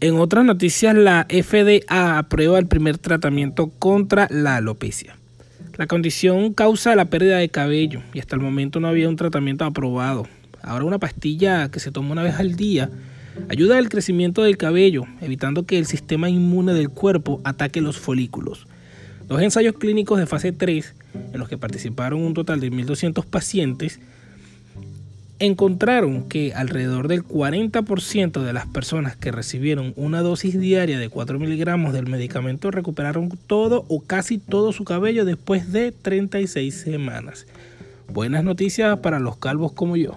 En otras noticias, la FDA aprueba el primer tratamiento contra la alopecia. La condición causa la pérdida de cabello y hasta el momento no había un tratamiento aprobado. Ahora una pastilla que se toma una vez al día ayuda al crecimiento del cabello, evitando que el sistema inmune del cuerpo ataque los folículos. Dos ensayos clínicos de fase 3, en los que participaron un total de 1.200 pacientes, encontraron que alrededor del 40% de las personas que recibieron una dosis diaria de 4 miligramos del medicamento recuperaron todo o casi todo su cabello después de 36 semanas. Buenas noticias para los calvos como yo.